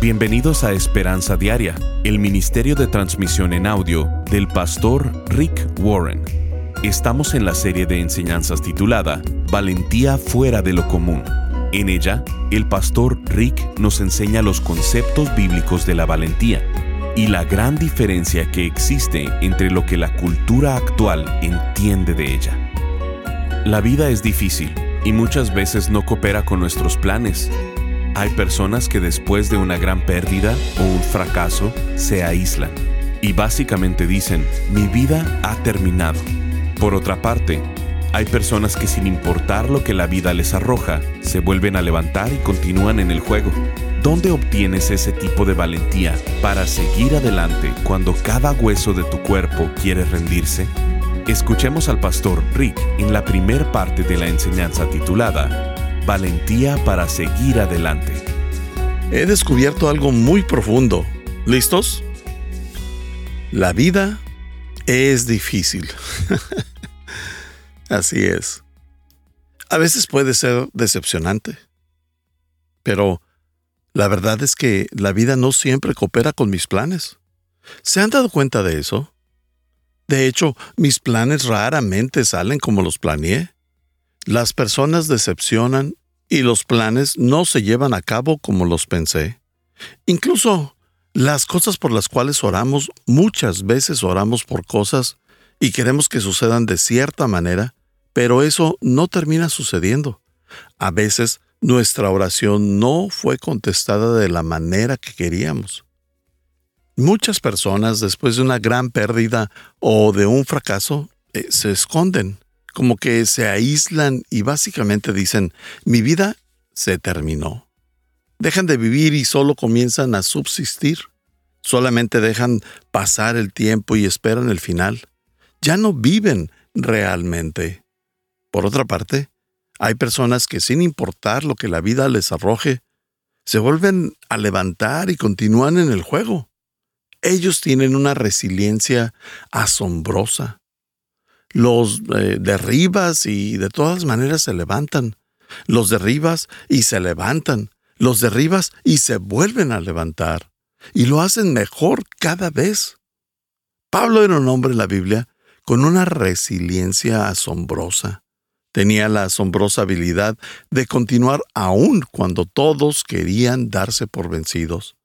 Bienvenidos a Esperanza Diaria, el Ministerio de Transmisión en Audio del pastor Rick Warren. Estamos en la serie de enseñanzas titulada Valentía fuera de lo común. En ella, el pastor Rick nos enseña los conceptos bíblicos de la valentía y la gran diferencia que existe entre lo que la cultura actual entiende de ella. La vida es difícil y muchas veces no coopera con nuestros planes hay personas que después de una gran pérdida o un fracaso se aíslan y básicamente dicen, mi vida ha terminado. Por otra parte, hay personas que sin importar lo que la vida les arroja, se vuelven a levantar y continúan en el juego. ¿Dónde obtienes ese tipo de valentía para seguir adelante cuando cada hueso de tu cuerpo quiere rendirse? Escuchemos al pastor Rick en la primer parte de la enseñanza titulada valentía para seguir adelante. He descubierto algo muy profundo. ¿Listos? La vida es difícil. Así es. A veces puede ser decepcionante. Pero la verdad es que la vida no siempre coopera con mis planes. ¿Se han dado cuenta de eso? De hecho, mis planes raramente salen como los planeé. Las personas decepcionan y los planes no se llevan a cabo como los pensé. Incluso las cosas por las cuales oramos, muchas veces oramos por cosas y queremos que sucedan de cierta manera, pero eso no termina sucediendo. A veces nuestra oración no fue contestada de la manera que queríamos. Muchas personas después de una gran pérdida o de un fracaso eh, se esconden como que se aíslan y básicamente dicen, mi vida se terminó. Dejan de vivir y solo comienzan a subsistir. Solamente dejan pasar el tiempo y esperan el final. Ya no viven realmente. Por otra parte, hay personas que sin importar lo que la vida les arroje, se vuelven a levantar y continúan en el juego. Ellos tienen una resiliencia asombrosa los eh, derribas y de todas maneras se levantan. Los derribas y se levantan. Los derribas y se vuelven a levantar. Y lo hacen mejor cada vez. Pablo era un hombre en la Biblia con una resiliencia asombrosa. Tenía la asombrosa habilidad de continuar aún cuando todos querían darse por vencidos.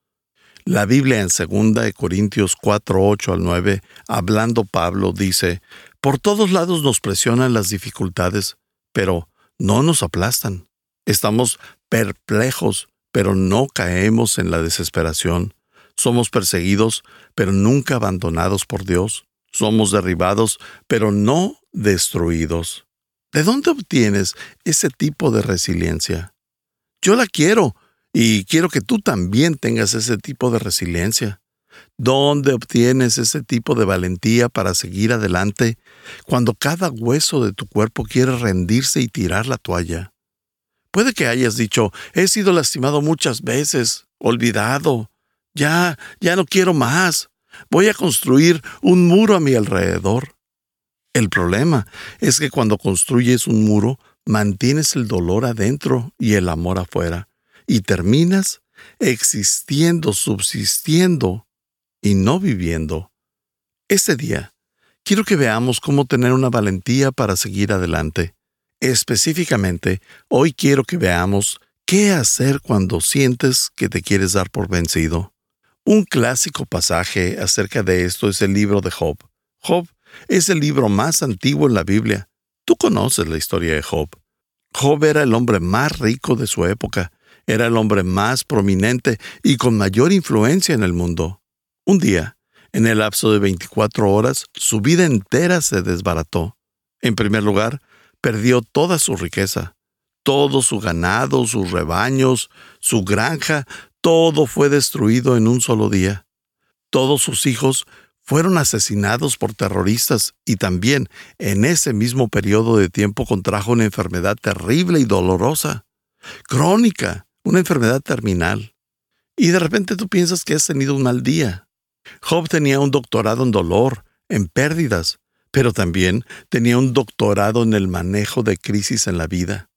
La Biblia en 2 Corintios 4, 8 al 9, hablando Pablo, dice, por todos lados nos presionan las dificultades, pero no nos aplastan. Estamos perplejos, pero no caemos en la desesperación. Somos perseguidos, pero nunca abandonados por Dios. Somos derribados, pero no destruidos. ¿De dónde obtienes ese tipo de resiliencia? Yo la quiero y quiero que tú también tengas ese tipo de resiliencia. ¿Dónde obtienes ese tipo de valentía para seguir adelante cuando cada hueso de tu cuerpo quiere rendirse y tirar la toalla? Puede que hayas dicho, he sido lastimado muchas veces, olvidado, ya, ya no quiero más, voy a construir un muro a mi alrededor. El problema es que cuando construyes un muro, mantienes el dolor adentro y el amor afuera, y terminas existiendo, subsistiendo y no viviendo. Este día, quiero que veamos cómo tener una valentía para seguir adelante. Específicamente, hoy quiero que veamos qué hacer cuando sientes que te quieres dar por vencido. Un clásico pasaje acerca de esto es el libro de Job. Job es el libro más antiguo en la Biblia. Tú conoces la historia de Job. Job era el hombre más rico de su época, era el hombre más prominente y con mayor influencia en el mundo. Un día, en el lapso de 24 horas, su vida entera se desbarató. En primer lugar, perdió toda su riqueza, todo su ganado, sus rebaños, su granja, todo fue destruido en un solo día. Todos sus hijos fueron asesinados por terroristas y también en ese mismo periodo de tiempo contrajo una enfermedad terrible y dolorosa, crónica, una enfermedad terminal. Y de repente tú piensas que has tenido un mal día, Job tenía un doctorado en dolor, en pérdidas, pero también tenía un doctorado en el manejo de crisis en la vida.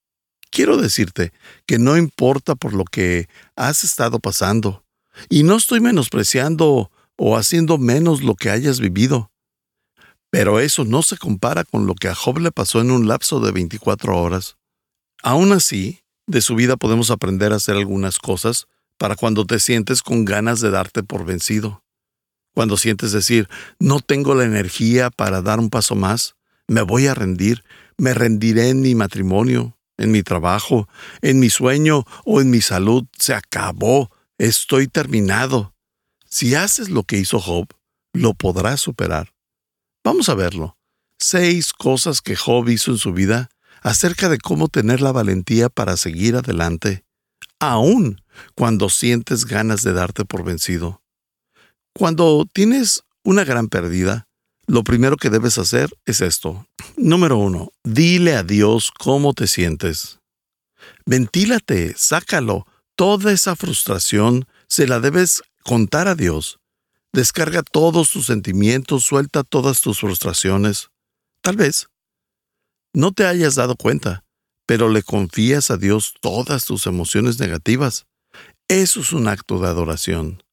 Quiero decirte que no importa por lo que has estado pasando, Y no estoy menospreciando o haciendo menos lo que hayas vivido. Pero eso no se compara con lo que a Job le pasó en un lapso de 24 horas. Aún así, de su vida podemos aprender a hacer algunas cosas para cuando te sientes con ganas de darte por vencido. Cuando sientes decir, no tengo la energía para dar un paso más, me voy a rendir, me rendiré en mi matrimonio, en mi trabajo, en mi sueño o en mi salud, se acabó, estoy terminado. Si haces lo que hizo Job, lo podrás superar. Vamos a verlo. Seis cosas que Job hizo en su vida acerca de cómo tener la valentía para seguir adelante, aun cuando sientes ganas de darte por vencido. Cuando tienes una gran pérdida, lo primero que debes hacer es esto. Número uno, dile a Dios cómo te sientes. Ventílate, sácalo. Toda esa frustración se la debes contar a Dios. Descarga todos tus sentimientos, suelta todas tus frustraciones. Tal vez no te hayas dado cuenta, pero le confías a Dios todas tus emociones negativas. Eso es un acto de adoración.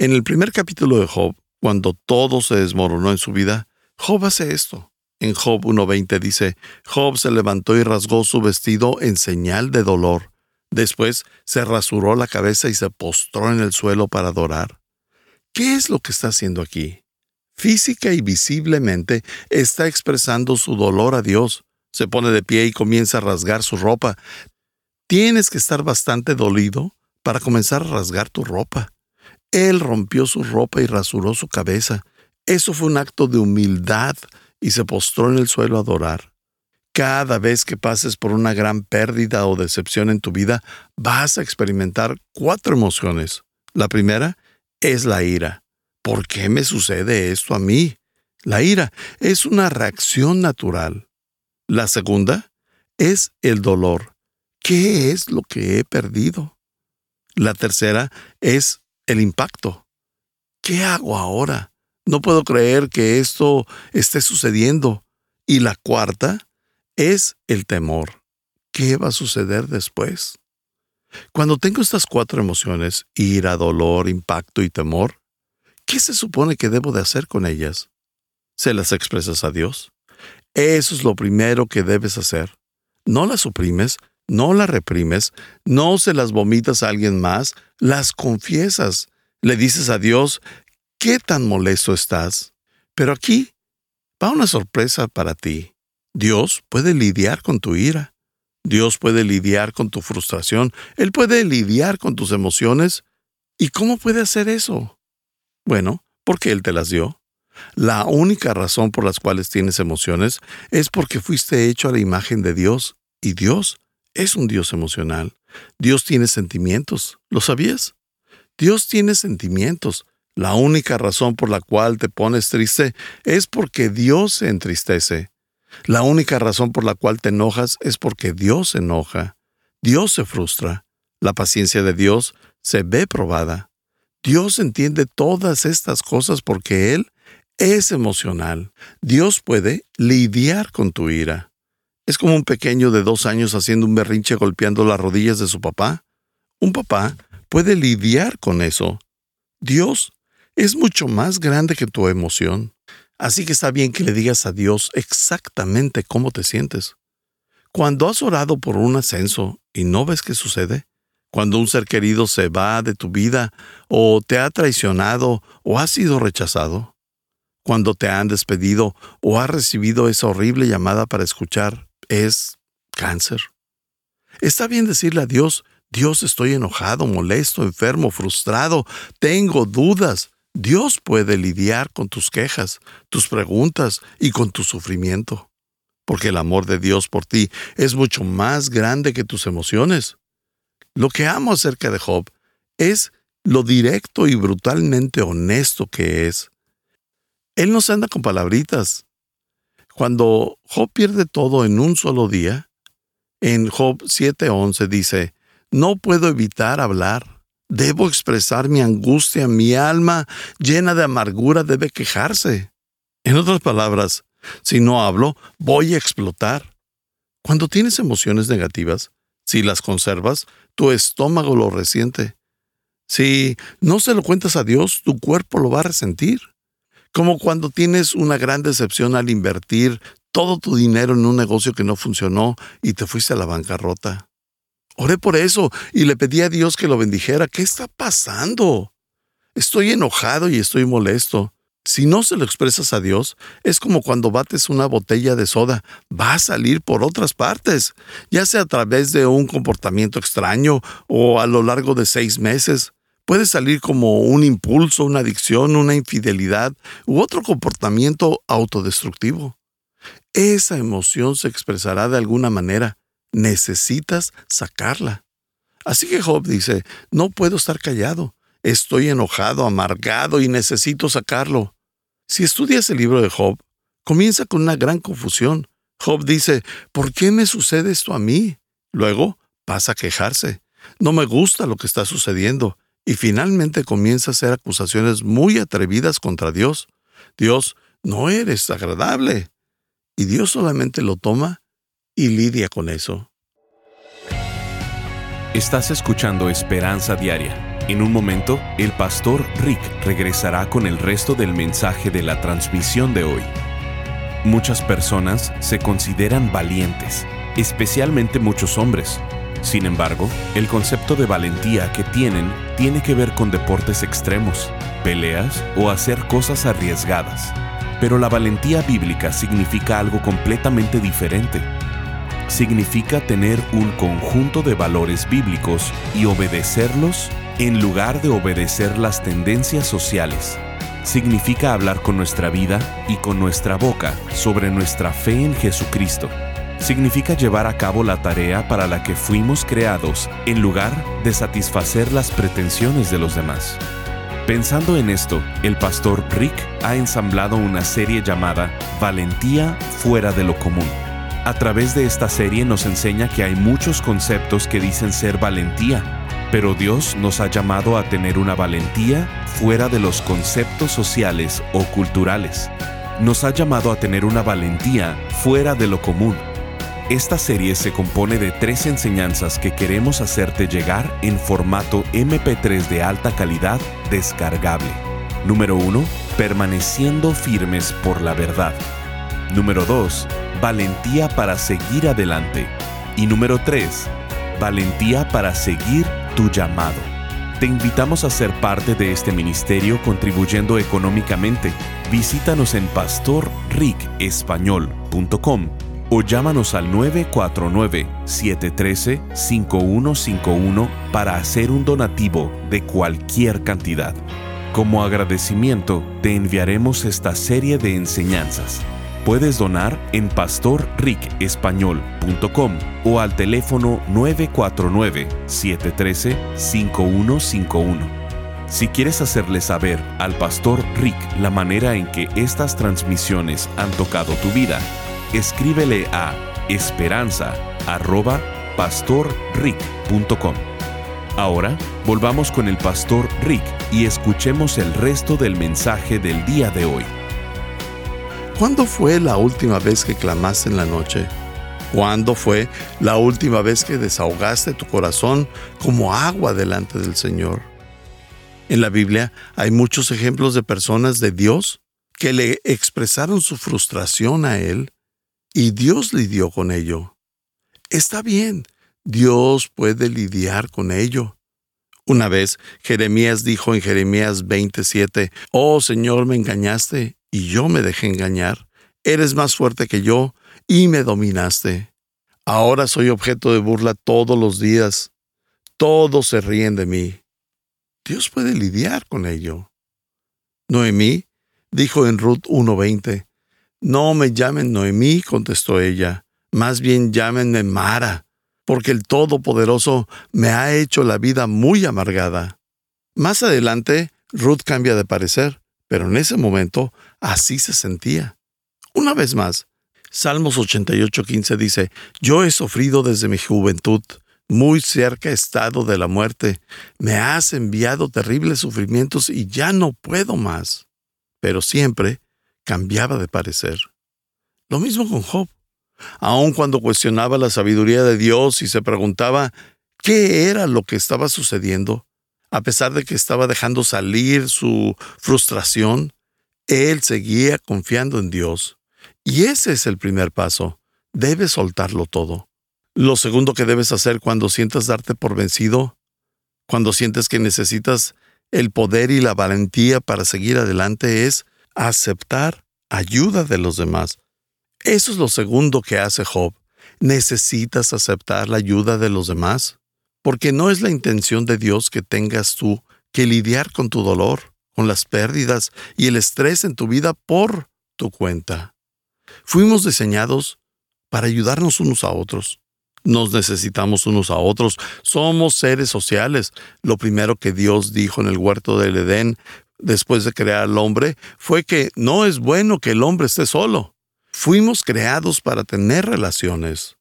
En el primer capítulo de Job, cuando todo se desmoronó en su vida, Job hace esto. En Job 1.20 dice, Job se levantó y rasgó su vestido en señal de dolor. Después se rasuró la cabeza y se postró en el suelo para adorar. ¿Qué es lo que está haciendo aquí? Física y visiblemente está expresando su dolor a Dios. Se pone de pie y comienza a rasgar su ropa. Tienes que estar bastante dolido para comenzar a rasgar tu ropa. Él rompió su ropa y rasuró su cabeza. Eso fue un acto de humildad y se postró en el suelo a adorar. Cada vez que pases por una gran pérdida o decepción en tu vida, vas a experimentar cuatro emociones. La primera es la ira. ¿Por qué me sucede esto a mí? La ira es una reacción natural. La segunda es el dolor. ¿Qué es lo que he perdido? La tercera es el impacto. ¿Qué hago ahora? No puedo creer que esto esté sucediendo. Y la cuarta es el temor. ¿Qué va a suceder después? Cuando tengo estas cuatro emociones, ira, dolor, impacto y temor, ¿qué se supone que debo de hacer con ellas? ¿Se las expresas a Dios? Eso es lo primero que debes hacer. No las suprimes, no las reprimes, no se las vomitas a alguien más, las confiesas. Le dices a Dios, ¿qué tan molesto estás? Pero aquí va una sorpresa para ti. Dios puede lidiar con tu ira. Dios puede lidiar con tu frustración. Él puede lidiar con tus emociones. ¿Y cómo puede hacer eso? Bueno, porque Él te las dio. La única razón por las cuales tienes emociones es porque fuiste hecho a la imagen de Dios y Dios es un Dios emocional. Dios tiene sentimientos. ¿Lo sabías? Dios tiene sentimientos. La única razón por la cual te pones triste es porque Dios se entristece. La única razón por la cual te enojas es porque Dios se enoja. Dios se frustra. La paciencia de Dios se ve probada. Dios entiende todas estas cosas porque Él es emocional. Dios puede lidiar con tu ira. Es como un pequeño de dos años haciendo un berrinche golpeando las rodillas de su papá. Un papá puede lidiar con eso. Dios es mucho más grande que tu emoción. Así que está bien que le digas a Dios exactamente cómo te sientes. Cuando has orado por un ascenso y no ves qué sucede, cuando un ser querido se va de tu vida o te ha traicionado o ha sido rechazado, cuando te han despedido o has recibido esa horrible llamada para escuchar, es cáncer. Está bien decirle a Dios, Dios estoy enojado, molesto, enfermo, frustrado, tengo dudas. Dios puede lidiar con tus quejas, tus preguntas y con tu sufrimiento, porque el amor de Dios por ti es mucho más grande que tus emociones. Lo que amo acerca de Job es lo directo y brutalmente honesto que es. Él no se anda con palabritas. Cuando Job pierde todo en un solo día, en Job 7:11 dice, no puedo evitar hablar Debo expresar mi angustia, mi alma llena de amargura debe quejarse. En otras palabras, si no hablo, voy a explotar. Cuando tienes emociones negativas, si las conservas, tu estómago lo resiente. Si no se lo cuentas a Dios, tu cuerpo lo va a resentir. Como cuando tienes una gran decepción al invertir todo tu dinero en un negocio que no funcionó y te fuiste a la bancarrota. Oré por eso y le pedí a Dios que lo bendijera. ¿Qué está pasando? Estoy enojado y estoy molesto. Si no se lo expresas a Dios, es como cuando bates una botella de soda, va a salir por otras partes, ya sea a través de un comportamiento extraño o a lo largo de seis meses. Puede salir como un impulso, una adicción, una infidelidad u otro comportamiento autodestructivo. Esa emoción se expresará de alguna manera. Necesitas sacarla. Así que Job dice, no puedo estar callado. Estoy enojado, amargado y necesito sacarlo. Si estudias el libro de Job, comienza con una gran confusión. Job dice, ¿por qué me sucede esto a mí? Luego pasa a quejarse. No me gusta lo que está sucediendo. Y finalmente comienza a hacer acusaciones muy atrevidas contra Dios. Dios, no eres agradable. Y Dios solamente lo toma y lidia con eso. Estás escuchando Esperanza Diaria en un momento, el pastor Rick regresará con el resto del mensaje de la transmisión de hoy. Muchas personas se consideran valientes, especialmente muchos hombres. Sin embargo, el concepto de valentía que tienen tiene que ver con deportes extremos, peleas o hacer cosas arriesgadas. Pero la valentía bíblica significa algo completamente diferente. Significa tener un conjunto de valores bíblicos y obedecerlos en lugar de obedecer las tendencias sociales. Significa hablar con nuestra vida y con nuestra boca sobre nuestra fe en Jesucristo. Significa llevar a cabo la tarea para la que fuimos creados en lugar de satisfacer las pretensiones de los demás. Pensando en esto, el pastor Rick ha ensamblado una serie llamada Valentía fuera de lo común. A través de esta serie nos enseña que hay muchos conceptos que dicen ser valentía, pero Dios nos ha llamado a tener una valentía fuera de los conceptos sociales o culturales. Nos ha llamado a tener una valentía fuera de lo común. Esta serie se compone de tres enseñanzas que queremos hacerte llegar en formato MP3 de alta calidad descargable. Número 1. Permaneciendo firmes por la verdad. Número 2. Valentía para seguir adelante. Y número 3. Valentía para seguir tu llamado. Te invitamos a ser parte de este ministerio contribuyendo económicamente. Visítanos en pastorricespañol.com o llámanos al 949-713-5151 para hacer un donativo de cualquier cantidad. Como agradecimiento, te enviaremos esta serie de enseñanzas Puedes donar en pastorricespañol.com o al teléfono 949-713-5151. Si quieres hacerle saber al pastor Rick la manera en que estas transmisiones han tocado tu vida, escríbele a esperanza.pastorrick.com. Ahora volvamos con el pastor Rick y escuchemos el resto del mensaje del día de hoy. ¿Cuándo fue la última vez que clamaste en la noche? ¿Cuándo fue la última vez que desahogaste tu corazón como agua delante del Señor? En la Biblia hay muchos ejemplos de personas de Dios que le expresaron su frustración a Él y Dios lidió con ello. Está bien, Dios puede lidiar con ello. Una vez Jeremías dijo en Jeremías 27, Oh Señor, me engañaste y yo me dejé engañar. Eres más fuerte que yo y me dominaste. Ahora soy objeto de burla todos los días. Todos se ríen de mí. Dios puede lidiar con ello. Noemí dijo en Ruth 1.20, No me llamen Noemí, contestó ella, más bien llámenme Mara, porque el Todopoderoso me ha hecho la vida muy amargada. Más adelante, Ruth cambia de parecer, pero en ese momento Así se sentía. Una vez más, Salmos 88:15 dice, Yo he sufrido desde mi juventud, muy cerca estado de la muerte, me has enviado terribles sufrimientos y ya no puedo más. Pero siempre cambiaba de parecer. Lo mismo con Job. Aun cuando cuestionaba la sabiduría de Dios y se preguntaba qué era lo que estaba sucediendo, A pesar de que estaba dejando salir su frustración, él seguía confiando en Dios. Y ese es el primer paso. Debes soltarlo todo. Lo segundo que debes hacer cuando sientas darte por vencido, cuando sientes que necesitas el poder y la valentía para seguir adelante, es aceptar ayuda de los demás. Eso es lo segundo que hace Job. Necesitas aceptar la ayuda de los demás, porque no es la intención de Dios que tengas tú que lidiar con tu dolor, con las pérdidas y el estrés en tu vida por tu cuenta. Fuimos diseñados para ayudarnos unos a otros. Nos necesitamos unos a otros. Somos seres sociales. Lo primero que Dios dijo en el huerto del Edén después de crear al hombre fue que no es bueno que el hombre esté solo. Fuimos creados para tener relaciones.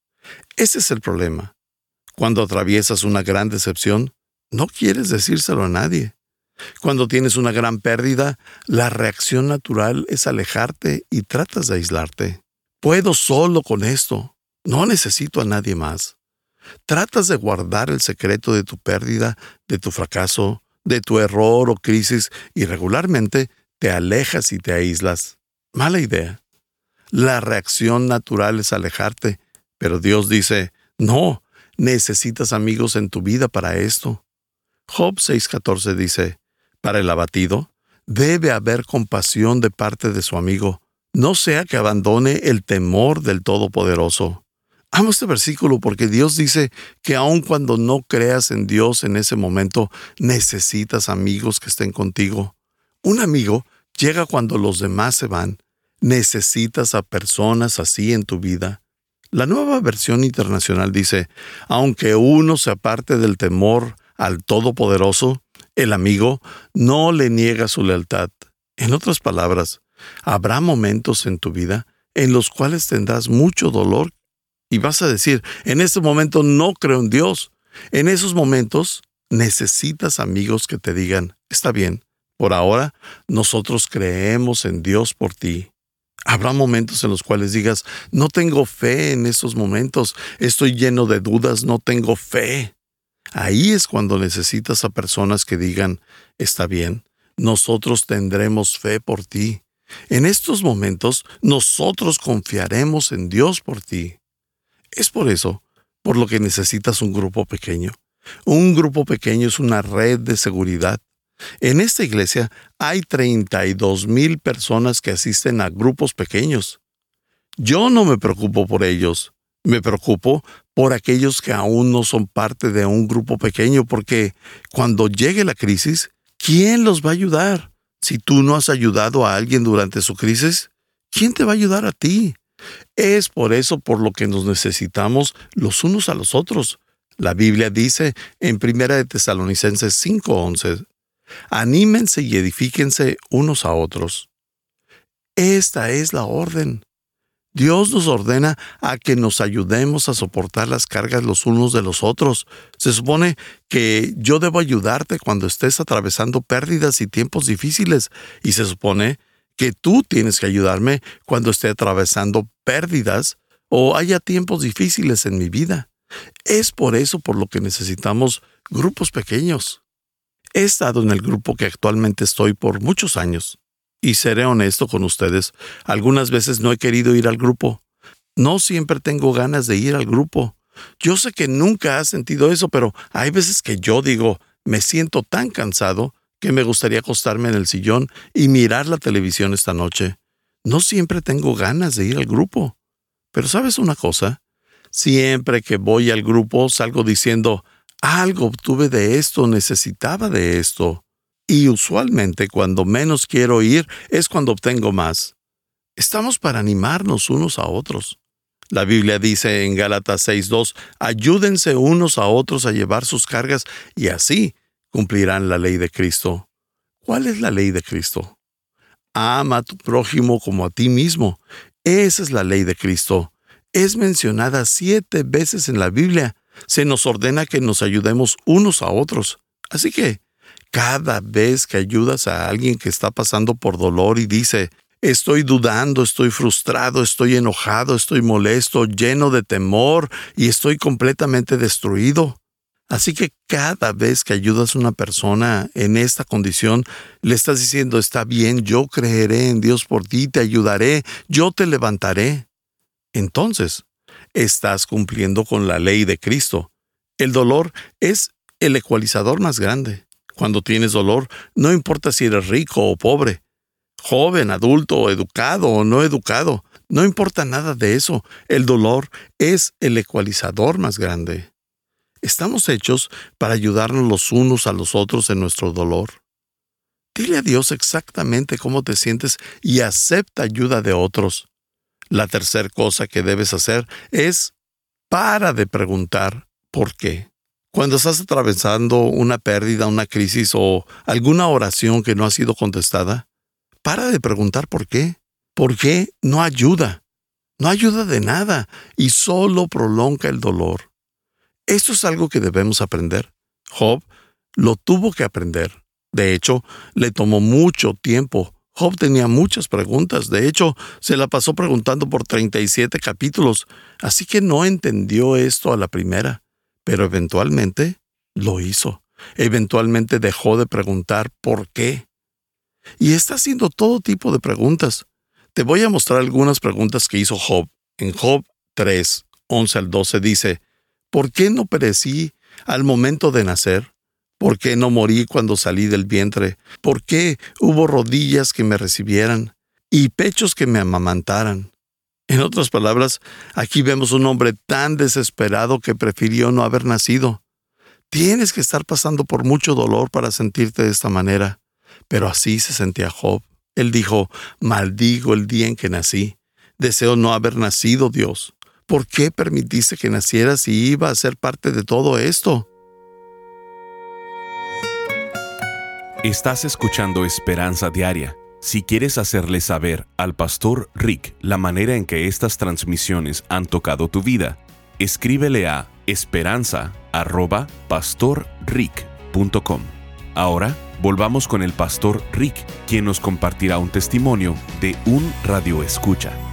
Ese es el problema. Cuando atraviesas una gran decepción, no quieres decírselo a nadie. Cuando tienes una gran pérdida, la reacción natural es alejarte y tratas de aislarte. Puedo solo con esto. No necesito a nadie más. Tratas de guardar el secreto de tu pérdida, de tu fracaso, de tu error o crisis y regularmente te alejas y te aíslas. Mala idea. La reacción natural es alejarte, pero Dios dice, no, necesitas amigos en tu vida para esto. Job 6:14 dice, para el abatido, debe haber compasión de parte de su amigo, no sea que abandone el temor del Todopoderoso. Amo este versículo porque Dios dice que aun cuando no creas en Dios en ese momento, necesitas amigos que estén contigo. Un amigo llega cuando los demás se van. Necesitas a personas así en tu vida. La nueva versión internacional dice, aunque uno se aparte del temor al Todopoderoso, el amigo no le niega su lealtad. En otras palabras, habrá momentos en tu vida en los cuales tendrás mucho dolor y vas a decir, en este momento no creo en Dios. En esos momentos necesitas amigos que te digan, está bien, por ahora nosotros creemos en Dios por ti. Habrá momentos en los cuales digas, no tengo fe en esos momentos, estoy lleno de dudas, no tengo fe. Ahí es cuando necesitas a personas que digan, está bien, nosotros tendremos fe por ti. En estos momentos nosotros confiaremos en Dios por ti. Es por eso por lo que necesitas un grupo pequeño. Un grupo pequeño es una red de seguridad. En esta iglesia hay 32 mil personas que asisten a grupos pequeños. Yo no me preocupo por ellos, me preocupo por aquellos que aún no son parte de un grupo pequeño, porque cuando llegue la crisis, ¿quién los va a ayudar? Si tú no has ayudado a alguien durante su crisis, ¿quién te va a ayudar a ti? Es por eso por lo que nos necesitamos los unos a los otros. La Biblia dice en 1 de Tesalonicenses 5:11, anímense y edifíquense unos a otros. Esta es la orden. Dios nos ordena a que nos ayudemos a soportar las cargas los unos de los otros. Se supone que yo debo ayudarte cuando estés atravesando pérdidas y tiempos difíciles, y se supone que tú tienes que ayudarme cuando esté atravesando pérdidas o haya tiempos difíciles en mi vida. Es por eso por lo que necesitamos grupos pequeños. He estado en el grupo que actualmente estoy por muchos años. Y seré honesto con ustedes, algunas veces no he querido ir al grupo. No siempre tengo ganas de ir al grupo. Yo sé que nunca has sentido eso, pero hay veces que yo digo, me siento tan cansado que me gustaría acostarme en el sillón y mirar la televisión esta noche. No siempre tengo ganas de ir al grupo. Pero sabes una cosa, siempre que voy al grupo salgo diciendo, algo obtuve de esto, necesitaba de esto. Y usualmente cuando menos quiero ir es cuando obtengo más. Estamos para animarnos unos a otros. La Biblia dice en Gálatas 6.2, ayúdense unos a otros a llevar sus cargas y así cumplirán la ley de Cristo. ¿Cuál es la ley de Cristo? Ama a tu prójimo como a ti mismo. Esa es la ley de Cristo. Es mencionada siete veces en la Biblia. Se nos ordena que nos ayudemos unos a otros. Así que, cada vez que ayudas a alguien que está pasando por dolor y dice, estoy dudando, estoy frustrado, estoy enojado, estoy molesto, lleno de temor y estoy completamente destruido, Así que cada vez que ayudas a una persona en esta condición, le estás diciendo, está bien, yo creeré en Dios por ti, te ayudaré, yo te levantaré. Entonces, estás cumpliendo con la ley de Cristo. El dolor es el ecualizador más grande. Cuando tienes dolor, no importa si eres rico o pobre, joven, adulto, educado o no educado, no importa nada de eso. El dolor es el ecualizador más grande. Estamos hechos para ayudarnos los unos a los otros en nuestro dolor. Dile a Dios exactamente cómo te sientes y acepta ayuda de otros. La tercera cosa que debes hacer es para de preguntar por qué. Cuando estás atravesando una pérdida, una crisis o alguna oración que no ha sido contestada, para de preguntar por qué. ¿Por qué no ayuda? No ayuda de nada y solo prolonga el dolor. Esto es algo que debemos aprender. Job lo tuvo que aprender. De hecho, le tomó mucho tiempo. Job tenía muchas preguntas. De hecho, se la pasó preguntando por 37 capítulos. Así que no entendió esto a la primera. Pero eventualmente lo hizo. Eventualmente dejó de preguntar por qué. Y está haciendo todo tipo de preguntas. Te voy a mostrar algunas preguntas que hizo Job. En Job 3, 11 al 12 dice, ¿Por qué no perecí al momento de nacer? ¿Por qué no morí cuando salí del vientre? ¿Por qué hubo rodillas que me recibieran y pechos que me amamantaran? En otras palabras, aquí vemos un hombre tan desesperado que prefirió no haber nacido. Tienes que estar pasando por mucho dolor para sentirte de esta manera. Pero así se sentía Job. Él dijo, maldigo el día en que nací. Deseo no haber nacido, Dios. ¿Por qué permitiste que naciera si iba a ser parte de todo esto? Estás escuchando Esperanza Diaria. Si quieres hacerle saber al pastor Rick la manera en que estas transmisiones han tocado tu vida, escríbele a esperanza.pastorrick.com. Ahora volvamos con el pastor Rick, quien nos compartirá un testimonio de un radio escucha.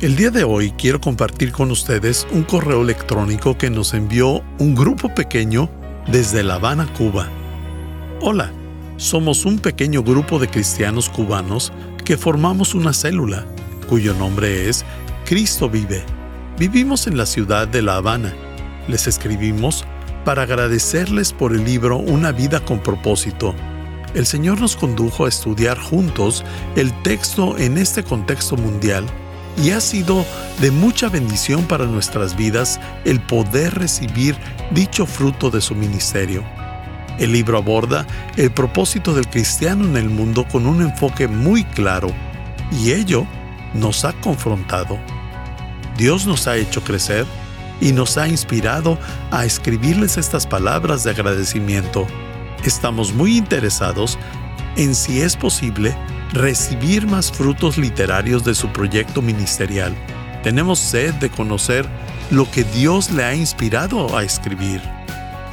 El día de hoy quiero compartir con ustedes un correo electrónico que nos envió un grupo pequeño desde La Habana, Cuba. Hola, somos un pequeño grupo de cristianos cubanos que formamos una célula, cuyo nombre es Cristo Vive. Vivimos en la ciudad de La Habana. Les escribimos para agradecerles por el libro Una vida con propósito. El Señor nos condujo a estudiar juntos el texto en este contexto mundial y ha sido de mucha bendición para nuestras vidas el poder recibir dicho fruto de su ministerio. El libro aborda el propósito del cristiano en el mundo con un enfoque muy claro y ello nos ha confrontado. Dios nos ha hecho crecer y nos ha inspirado a escribirles estas palabras de agradecimiento. Estamos muy interesados en si es posible recibir más frutos literarios de su proyecto ministerial. Tenemos sed de conocer lo que Dios le ha inspirado a escribir.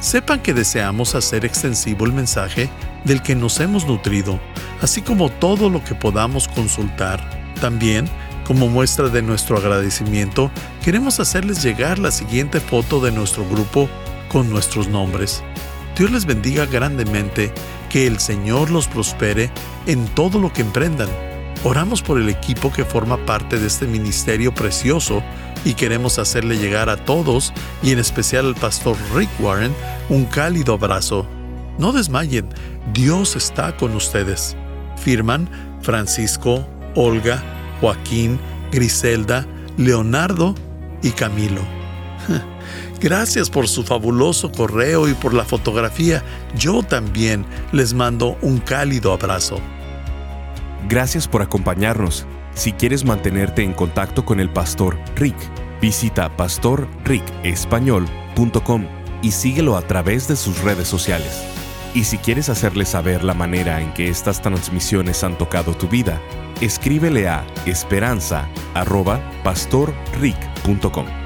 Sepan que deseamos hacer extensivo el mensaje del que nos hemos nutrido, así como todo lo que podamos consultar. También, como muestra de nuestro agradecimiento, queremos hacerles llegar la siguiente foto de nuestro grupo con nuestros nombres. Dios les bendiga grandemente que el Señor los prospere en todo lo que emprendan. Oramos por el equipo que forma parte de este ministerio precioso y queremos hacerle llegar a todos, y en especial al pastor Rick Warren, un cálido abrazo. No desmayen, Dios está con ustedes. Firman Francisco, Olga, Joaquín, Griselda, Leonardo y Camilo. Gracias por su fabuloso correo y por la fotografía. Yo también les mando un cálido abrazo. Gracias por acompañarnos. Si quieres mantenerte en contacto con el pastor Rick, visita pastorricespañol.com y síguelo a través de sus redes sociales. Y si quieres hacerle saber la manera en que estas transmisiones han tocado tu vida, escríbele a esperanza.pastorrick.com.